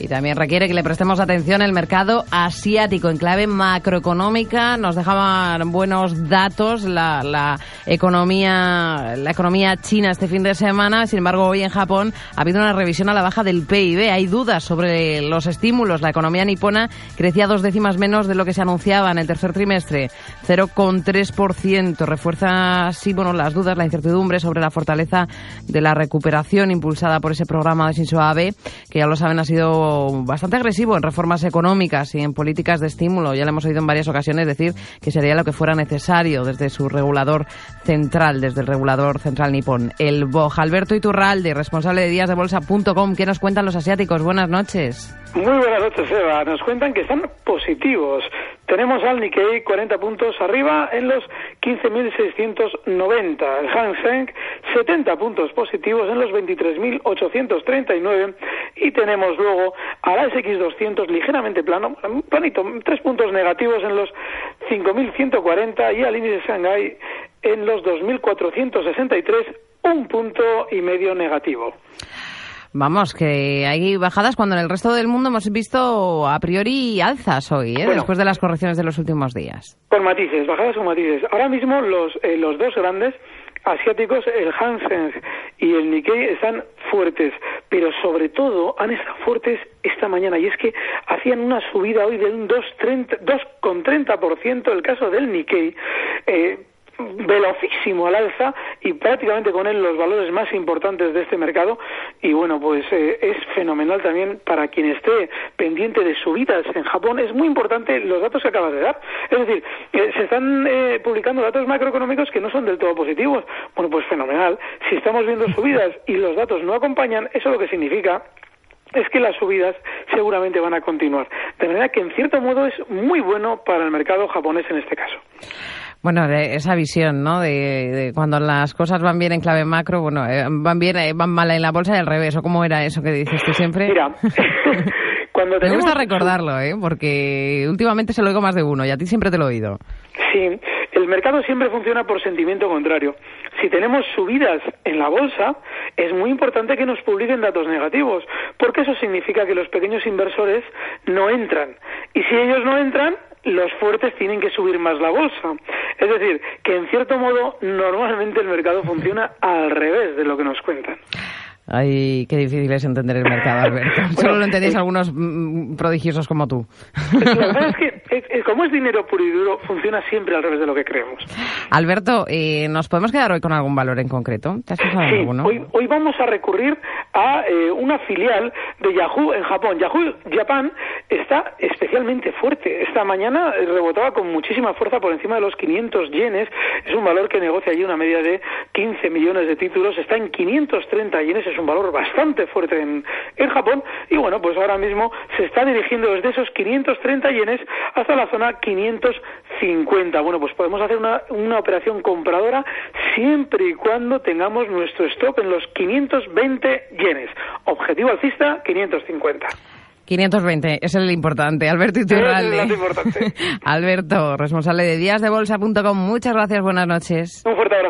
Y también requiere que le prestemos atención al mercado asiático en clave macroeconómica. Nos dejaban buenos datos la, la, economía, la economía china este fin de semana. Sin embargo, hoy en Japón ha habido una revisión a la baja del PIB. Hay dudas sobre los estímulos. La economía nipona crecía dos décimas menos de lo que se anunciaba en el tercer trimestre, 0,3%. Refuerza así bueno, las dudas, la incertidumbre sobre la fortaleza de la recuperación impulsada por ese programa de Shinzo Abe, que ya lo saben ha sido bastante agresivo en reformas económicas y en políticas de estímulo. Ya le hemos oído en varias ocasiones decir que sería lo que fuera necesario desde su regulador central, desde el regulador central nipón, el BOJ. Alberto Iturralde, responsable de díasdebolsa.com, ¿qué nos cuentan los asiáticos? Buenas noches. Muy buenas noches, Eva. Nos cuentan que están positivos. Tenemos al Nikkei 40 puntos arriba en los 15.690. El Hang Seng 70 puntos positivos en los 23.839. Y tenemos luego al SX200 ligeramente plano, planito, tres puntos negativos en los 5.140 y al índice Shanghai en los 2.463, un punto y medio negativo. Vamos, que hay bajadas cuando en el resto del mundo hemos visto a priori alzas hoy, ¿eh? después de las correcciones de los últimos días. Con matices, bajadas con matices. Ahora mismo los, eh, los dos grandes asiáticos, el Hansen y el Nikkei, están fuertes, pero sobre todo han estado fuertes esta mañana y es que hacían una subida hoy de un 2,30%, el caso del Nikkei. Eh, velocísimo al alza y prácticamente con él los valores más importantes de este mercado. Y bueno pues eh, es fenomenal también para quien esté pendiente de subidas en Japón. Es muy importante los datos que acabas de dar. Es decir eh, se están eh, publicando datos macroeconómicos que no son del todo positivos. Bueno pues fenomenal. Si estamos viendo subidas y los datos no acompañan eso lo que significa es que las subidas seguramente van a continuar. De manera que, en cierto modo, es muy bueno para el mercado japonés en este caso. Bueno, esa visión, ¿no? De, cuando las cosas van bien en clave macro, bueno, eh, van bien, eh, van mal en la bolsa y al revés. ¿O cómo era eso que dices tú siempre? Mira, cuando Me gusta recordarlo, ¿eh? Porque últimamente se lo oigo más de uno y a ti siempre te lo he oído. Sí, el mercado siempre funciona por sentimiento contrario. Si tenemos subidas en la bolsa, es muy importante que nos publiquen datos negativos, porque eso significa que los pequeños inversores no entran. Y si ellos no entran, los fuertes tienen que subir más la bolsa. Es decir, que en cierto modo normalmente el mercado funciona al revés de lo que nos cuentan. Ay, qué difícil es entender el mercado, Alberto. Solo lo entendéis algunos mm, prodigiosos como tú. La verdad es que, como es dinero puro y duro, funciona siempre al revés de lo que creemos. Alberto, eh, ¿nos podemos quedar hoy con algún valor en concreto? ¿Te has fijado sí, alguno? Hoy, hoy vamos a recurrir a eh, una filial de Yahoo en Japón. Yahoo Japan está especialmente fuerte. Esta mañana rebotaba con muchísima fuerza por encima de los 500 yenes. Es un valor que negocia allí una media de 15 millones de títulos. Está en 530 yenes. Es un valor bastante fuerte en, en Japón y bueno, pues ahora mismo se está dirigiendo desde esos 530 yenes hasta la zona 550. Bueno, pues podemos hacer una, una operación compradora siempre y cuando tengamos nuestro stop en los 520 yenes. Objetivo alcista 550. 520, es el importante. Alberto Iturralde. Es importante. Alberto, responsable de díasdebolsa.com. Muchas gracias, buenas noches. Un fuerte abrazo, buenas noches.